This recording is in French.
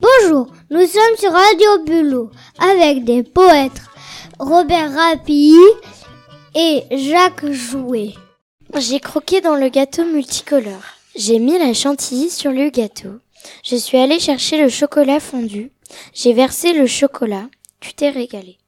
Bonjour, nous sommes sur Radio Bulot avec des poètes Robert Rapi et Jacques Jouet. J'ai croqué dans le gâteau multicolore. J'ai mis la chantilly sur le gâteau. Je suis allée chercher le chocolat fondu. J'ai versé le chocolat. Tu t'es régalé.